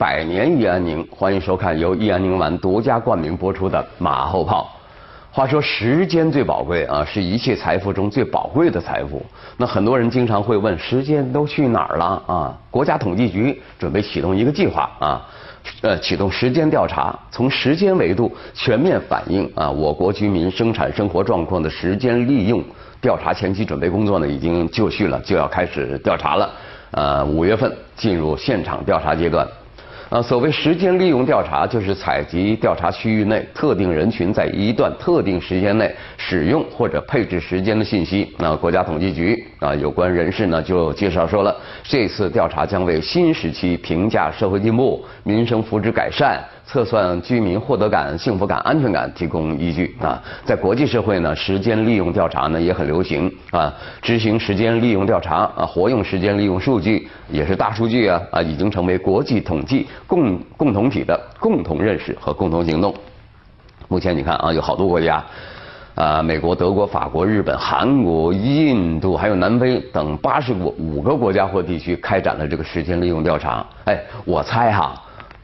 百年益安宁，欢迎收看由益安宁丸独家冠名播出的《马后炮》。话说时间最宝贵啊，是一切财富中最宝贵的财富。那很多人经常会问，时间都去哪儿了啊？国家统计局准备启动一个计划啊，呃，启动时间调查，从时间维度全面反映啊我国居民生产生活状况的时间利用调查前期准备工作呢，已经就绪了，就要开始调查了。呃，五月份进入现场调查阶段。啊，所谓时间利用调查，就是采集调查区域内特定人群在一段特定时间内使用或者配置时间的信息。那国家统计局啊，有关人士呢就介绍说了，这次调查将为新时期评价社会进步、民生福祉改善。测算居民获得感、幸福感、安全感提供依据啊，在国际社会呢，时间利用调查呢也很流行啊，执行时间利用调查啊，活用时间利用数据也是大数据啊啊，已经成为国际统计共共同体的共同认识和共同行动。目前你看啊，有好多国家啊，美国、德国、法国、日本、韩国、印度还有南非等八十五五个国家或地区开展了这个时间利用调查。哎，我猜哈。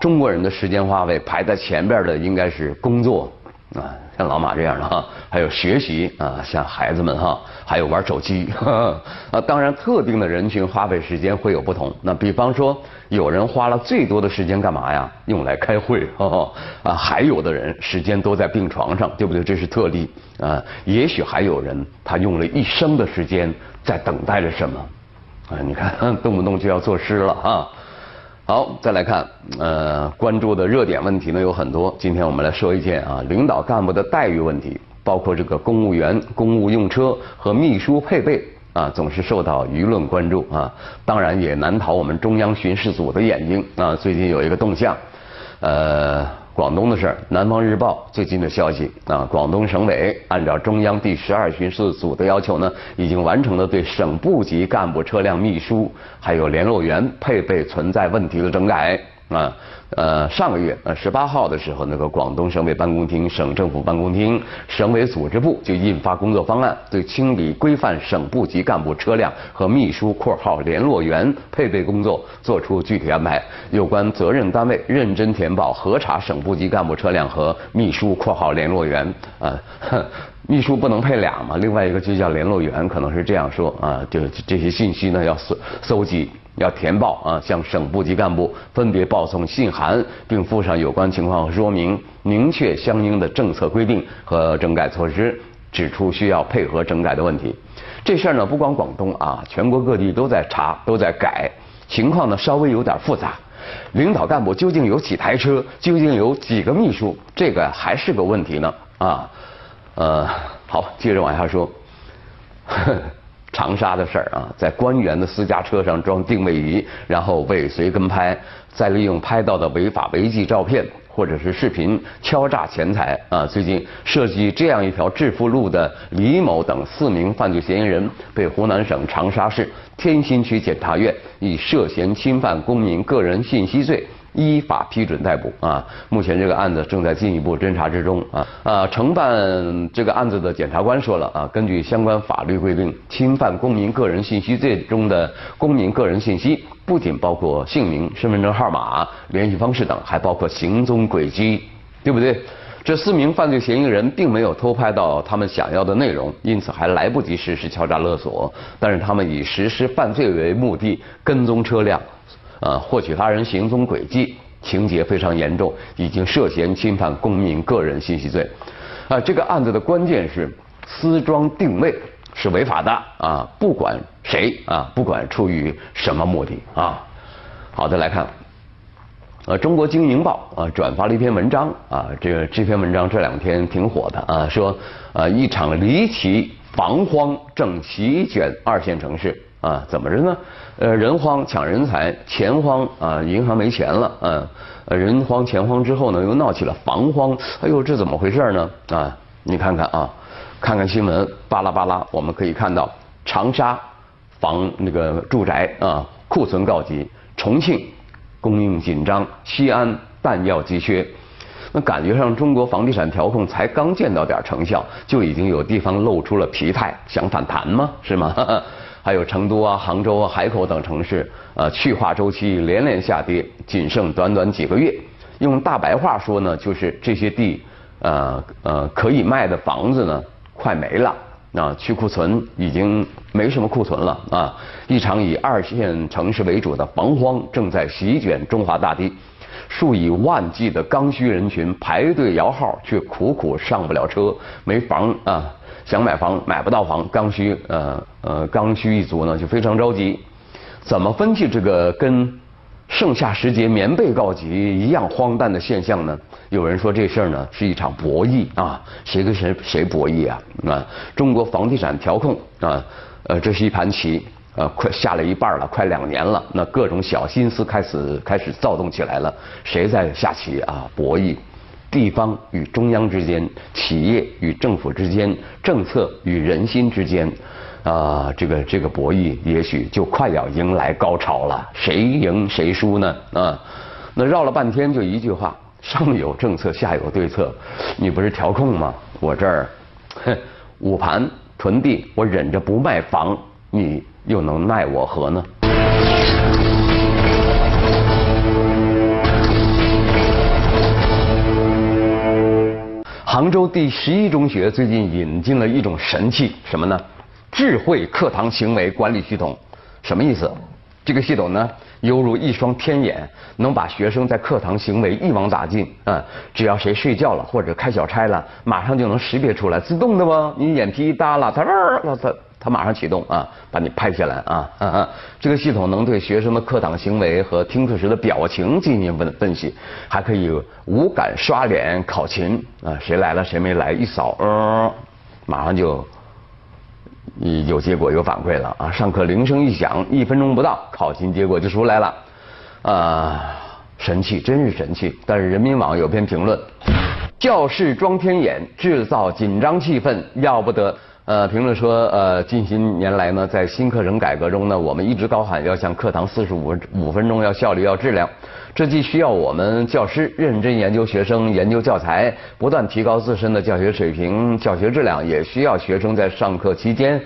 中国人的时间花费排在前边的应该是工作啊，像老马这样的哈，还有学习啊，像孩子们哈，还有玩手机 啊。当然，特定的人群花费时间会有不同。那比方说，有人花了最多的时间干嘛呀？用来开会 啊。还有的人时间都在病床上，对不对？这是特例啊。也许还有人他用了一生的时间在等待着什么啊？你看，动不动就要作诗了啊。好，再来看，呃，关注的热点问题呢有很多。今天我们来说一件啊，领导干部的待遇问题，包括这个公务员公务用车和秘书配备啊，总是受到舆论关注啊。当然也难逃我们中央巡视组的眼睛啊。最近有一个动向，呃。广东的事儿，《南方日报》最近的消息啊，广东省委按照中央第十二巡视组的要求呢，已经完成了对省部级干部车辆秘书还有联络员配备存在问题的整改。啊，呃，上个月呃十八号的时候，那个广东省委办公厅、省政府办公厅、省委组织部就印发工作方案，对清理规范省部级干部车辆和秘书（括号联络员）配备工作作出具体安排。有关责任单位认真填报核查省部级干部车辆和秘书（括号联络员）啊，秘书不能配俩嘛？另外一个就叫联络员，可能是这样说啊，就这些信息呢要搜搜集。要填报啊，向省部级干部分别报送信函，并附上有关情况说明，明确相应的政策规定和整改措施，指出需要配合整改的问题。这事儿呢，不光广东啊，全国各地都在查，都在改，情况呢稍微有点复杂。领导干部究竟有几台车？究竟有几个秘书？这个还是个问题呢啊。呃，好，接着往下说。长沙的事儿啊，在官员的私家车上装定位仪，然后尾随跟拍，再利用拍到的违法违纪照片或者是视频敲诈钱财啊。最近涉及这样一条致富路的李某等四名犯罪嫌疑人，被湖南省长沙市天心区检察院以涉嫌侵犯公民个人信息罪。依法批准逮捕啊！目前这个案子正在进一步侦查之中啊啊！承办这个案子的检察官说了啊，根据相关法律规定，侵犯公民个人信息罪中的公民个人信息，不仅包括姓名、身份证号码、联系方式等，还包括行踪轨迹，对不对？这四名犯罪嫌疑人并没有偷拍到他们想要的内容，因此还来不及实施敲诈勒索，但是他们以实施犯罪为目的，跟踪车辆。啊，获取他人行踪轨迹，情节非常严重，已经涉嫌侵犯公民个人信息罪。啊，这个案子的关键是私装定位是违法的啊，不管谁啊，不管出于什么目的啊。好的，来看，呃，中国经营报啊转发了一篇文章啊，这个这篇文章这两天挺火的啊，说呃一场离奇防荒正席卷二线城市。啊，怎么着呢？呃，人荒抢人才，钱荒啊，银行没钱了，嗯，人荒钱荒之后呢，又闹起了房荒，哎呦，这怎么回事呢？啊，你看看啊，看看新闻，巴拉巴拉，我们可以看到长沙房那个住宅啊库存告急，重庆供应紧张，西安弹药急缺，那感觉上中国房地产调控才刚见到点成效，就已经有地方露出了疲态，想反弹吗？是吗？还有成都啊、杭州啊、海口等城市，呃，去化周期连连下跌，仅剩短短几个月。用大白话说呢，就是这些地，呃呃，可以卖的房子呢，快没了。啊，去库存已经没什么库存了啊！一场以二线城市为主的房荒正在席卷中华大地，数以万计的刚需人群排队摇号，却苦苦上不了车，没房啊，想买房买不到房，刚需呃呃刚需一族呢就非常着急，怎么分析这个跟？盛夏时节棉被告急一样荒诞的现象呢？有人说这事儿呢是一场博弈啊，谁跟谁谁博弈啊？啊，中国房地产调控啊，呃，这是一盘棋，呃，快下了一半了，快两年了，那各种小心思开始开始躁动起来了，谁在下棋啊？博弈，地方与中央之间，企业与政府之间，政策与人心之间。啊，这个这个博弈也许就快要迎来高潮了，谁赢谁输呢？啊，那绕了半天就一句话：上有政策，下有对策。你不是调控吗？我这儿，哼，捂盘囤地，我忍着不卖房，你又能奈我何呢？杭州第十一中学最近引进了一种神器，什么呢？智慧课堂行为管理系统，什么意思？这个系统呢，犹如一双天眼，能把学生在课堂行为一网打尽。啊，只要谁睡觉了或者开小差了，马上就能识别出来，自动的不？你眼皮一耷拉，它它它它马上启动啊，把你拍下来啊啊啊！这个系统能对学生的课堂行为和听课时的表情进行分分析，还可以无感刷脸考勤啊，谁来了谁没来，一扫，嗯，马上就。有结果有反馈了啊！上课铃声一响，一分钟不到，考勤结果就出来了，啊，神器，真是神器！但是人民网有篇评论，教室装天眼，制造紧张气氛，要不得。呃，评论说，呃，近些年来呢，在新课程改革中呢，我们一直高喊要向课堂四十五五分钟，要效率，要质量。这既需要我们教师认真研究学生、研究教材，不断提高自身的教学水平、教学质量，也需要学生在上课期间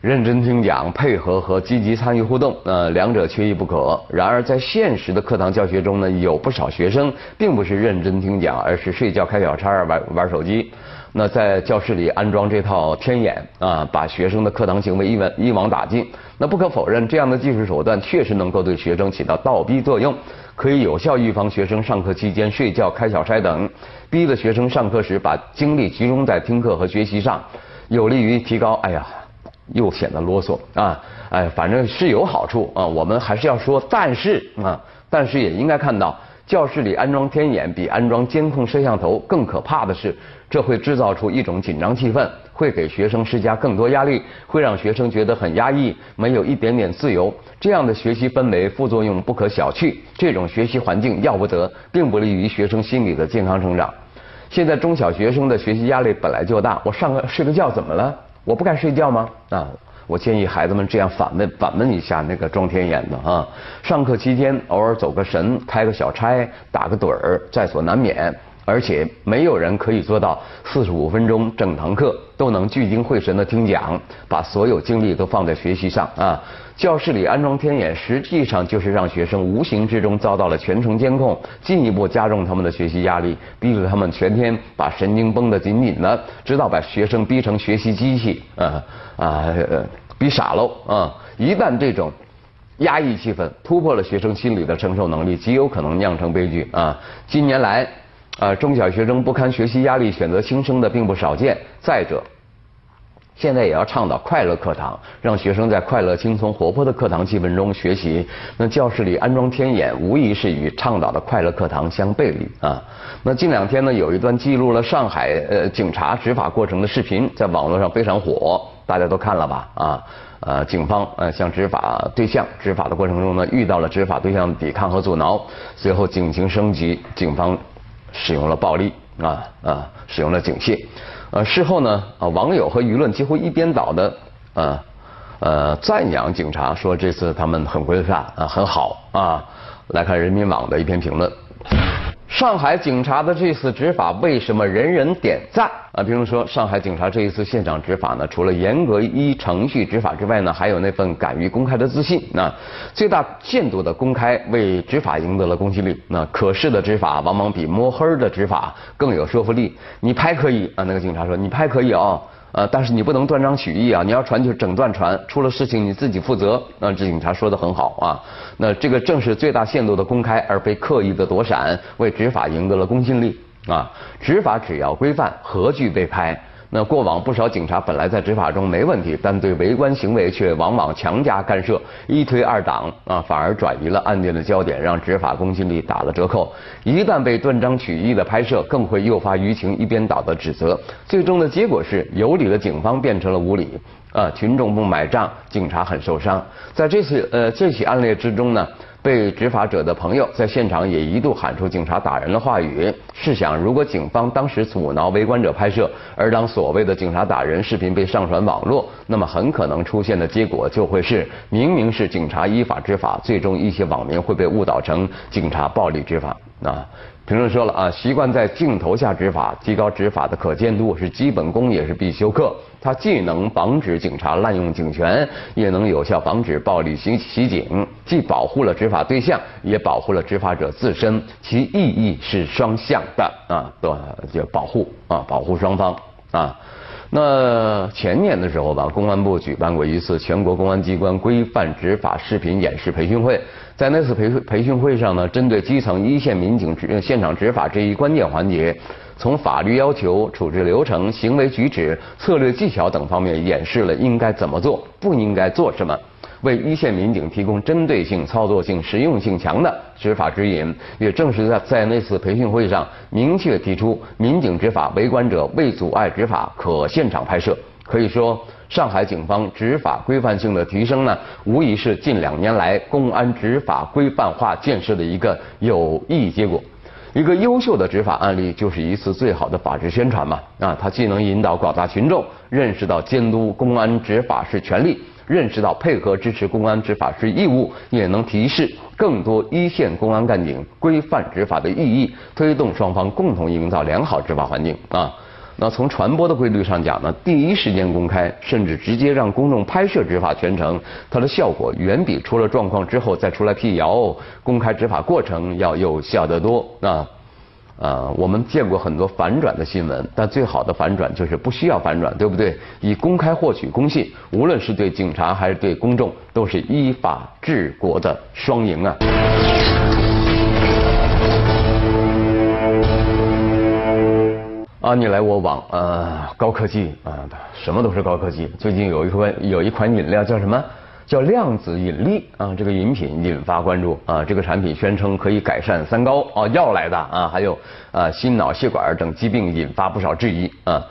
认真听讲、配合和积极参与互动。呃，两者缺一不可。然而，在现实的课堂教学中呢，有不少学生并不是认真听讲，而是睡觉、开小差、玩玩手机。那在教室里安装这套天眼啊，把学生的课堂行为一网一网打尽。那不可否认，这样的技术手段确实能够对学生起到倒逼作用，可以有效预防学生上课期间睡觉、开小差等，逼得学生上课时把精力集中在听课和学习上，有利于提高。哎呀，又显得啰嗦啊！哎，反正是有好处啊。我们还是要说，但是啊，但是也应该看到。教室里安装天眼比安装监控摄像头更可怕的是，这会制造出一种紧张气氛，会给学生施加更多压力，会让学生觉得很压抑，没有一点点自由。这样的学习氛围副作用不可小觑，这种学习环境要不得，并不利于学生心理的健康成长。现在中小学生的学习压力本来就大，我上课睡个觉怎么了？我不该睡觉吗？啊？我建议孩子们这样反问反问一下那个装天眼的啊，上课期间偶尔走个神、开个小差、打个盹儿在所难免，而且没有人可以做到四十五分钟整堂课都能聚精会神的听讲，把所有精力都放在学习上啊。教室里安装天眼，实际上就是让学生无形之中遭到了全程监控，进一步加重他们的学习压力，逼着他们全天把神经绷得紧紧的，直到把学生逼成学习机器啊啊，逼傻喽啊！一旦这种压抑气氛突破了学生心理的承受能力，极有可能酿成悲剧啊！近年来啊，中小学生不堪学习压力选择轻生的并不少见。再者，现在也要倡导快乐课堂，让学生在快乐、轻松、活泼的课堂气氛中学习。那教室里安装天眼，无疑是与倡导的快乐课堂相背离啊。那近两天呢，有一段记录了上海呃警察执法过程的视频，在网络上非常火，大家都看了吧？啊，呃，警方呃向执法对象执法的过程中呢，遇到了执法对象的抵抗和阻挠，随后警情升级，警方使用了暴力啊啊，使用了警械。呃，事后呢，啊，网友和舆论几乎一边倒的，啊，呃，赞扬警察，说这次他们很规范啊，很好啊。来看人民网的一篇评论：上海警察的这次执法为什么人人点赞啊？比如说，上海警察这一次现场执法呢，除了严格依程序执法之外呢，还有那份敢于公开的自信。那最大限度的公开为执法赢得了公信力。那可视的执法往往比摸黑的执法更有说服力。你拍可以啊，那个警察说你拍可以啊。呃，但是你不能断章取义啊！你要传就整段传，出了事情你自己负责。那这警察说的很好啊。那这个正是最大限度的公开，而非刻意的躲闪，为执法赢得了公信力啊！执法只要规范，何惧被拍？那过往不少警察本来在执法中没问题，但对围观行为却往往强加干涉，一推二挡啊，反而转移了案件的焦点，让执法公信力打了折扣。一旦被断章取义的拍摄，更会诱发舆情一边倒的指责，最终的结果是有理的警方变成了无理啊，群众不买账，警察很受伤。在这次呃这起案例之中呢。被执法者的朋友在现场也一度喊出“警察打人”的话语。试想，如果警方当时阻挠围观者拍摄，而当所谓的“警察打人”视频被上传网络，那么很可能出现的结果就会是：明明是警察依法执法，最终一些网民会被误导成警察暴力执法啊。评论说了啊，习惯在镜头下执法，提高执法的可监督是基本功，也是必修课。它既能防止警察滥用警权，也能有效防止暴力袭袭警，既保护了执法对象，也保护了执法者自身，其意义是双向的啊，对，就保护啊，保护双方啊。那前年的时候吧，公安部举办过一次全国公安机关规范执法视频演示培训会。在那次培培训会上呢，针对基层一线民警执现场执法这一关键环节，从法律要求、处置流程、行为举止、策略技巧等方面演示了应该怎么做，不应该做什么。为一线民警提供针对性、操作性、实用性强的执法指引，也正是在在那次培训会上明确提出，民警执法，围观者未阻碍执法可现场拍摄。可以说，上海警方执法规范性的提升呢，无疑是近两年来公安执法规范化建设的一个有益结果。一个优秀的执法案例，就是一次最好的法治宣传嘛。啊，它既能引导广大群众认识到监督公安执法是权利。认识到配合支持公安执法是义务，也能提示更多一线公安干警规范执法的意义，推动双方共同营造良好执法环境啊。那从传播的规律上讲呢，第一时间公开，甚至直接让公众拍摄执法全程，它的效果远比出了状况之后再出来辟谣、公开执法过程要有效得多啊。啊，我们见过很多反转的新闻，但最好的反转就是不需要反转，对不对？以公开获取公信，无论是对警察还是对公众，都是依法治国的双赢啊！啊，你来我往，呃，高科技啊，什么都是高科技。最近有一款有一款饮料叫什么？叫量子引力啊，这个饮品引发关注啊。这个产品宣称可以改善三高啊，药来的啊，还有啊心脑血管等疾病引发不少质疑啊。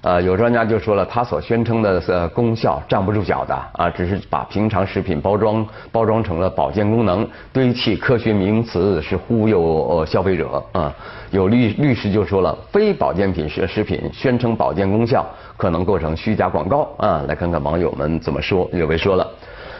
呃，有专家就说了，他所宣称的呃功效站不住脚的啊，只是把平常食品包装包装成了保健功能，堆砌科学名词是忽悠消费者啊。有律律师就说了，非保健品食食品宣称保健功效，可能构成虚假广告啊。来看看网友们怎么说，有位说了。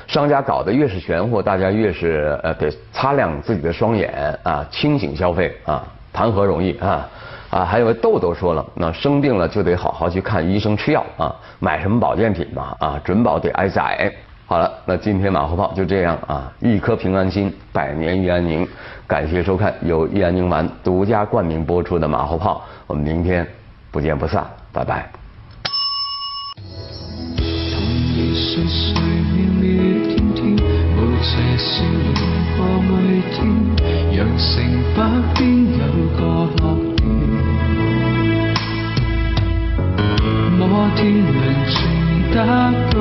商家搞得越是玄乎，大家越是呃得擦亮自己的双眼啊，清醒消费啊，谈何容易啊啊！还有位豆豆说了，那生病了就得好好去看医生吃药啊，买什么保健品嘛啊，准保得挨宰。好了，那今天马后炮就这样啊，一颗平安心，百年益安宁。感谢收看由益安宁丸独家冠名播出的马后炮，我们明天不见不散，拜拜。笑容过每天，羊城北边有个乐园，摩天轮转得高。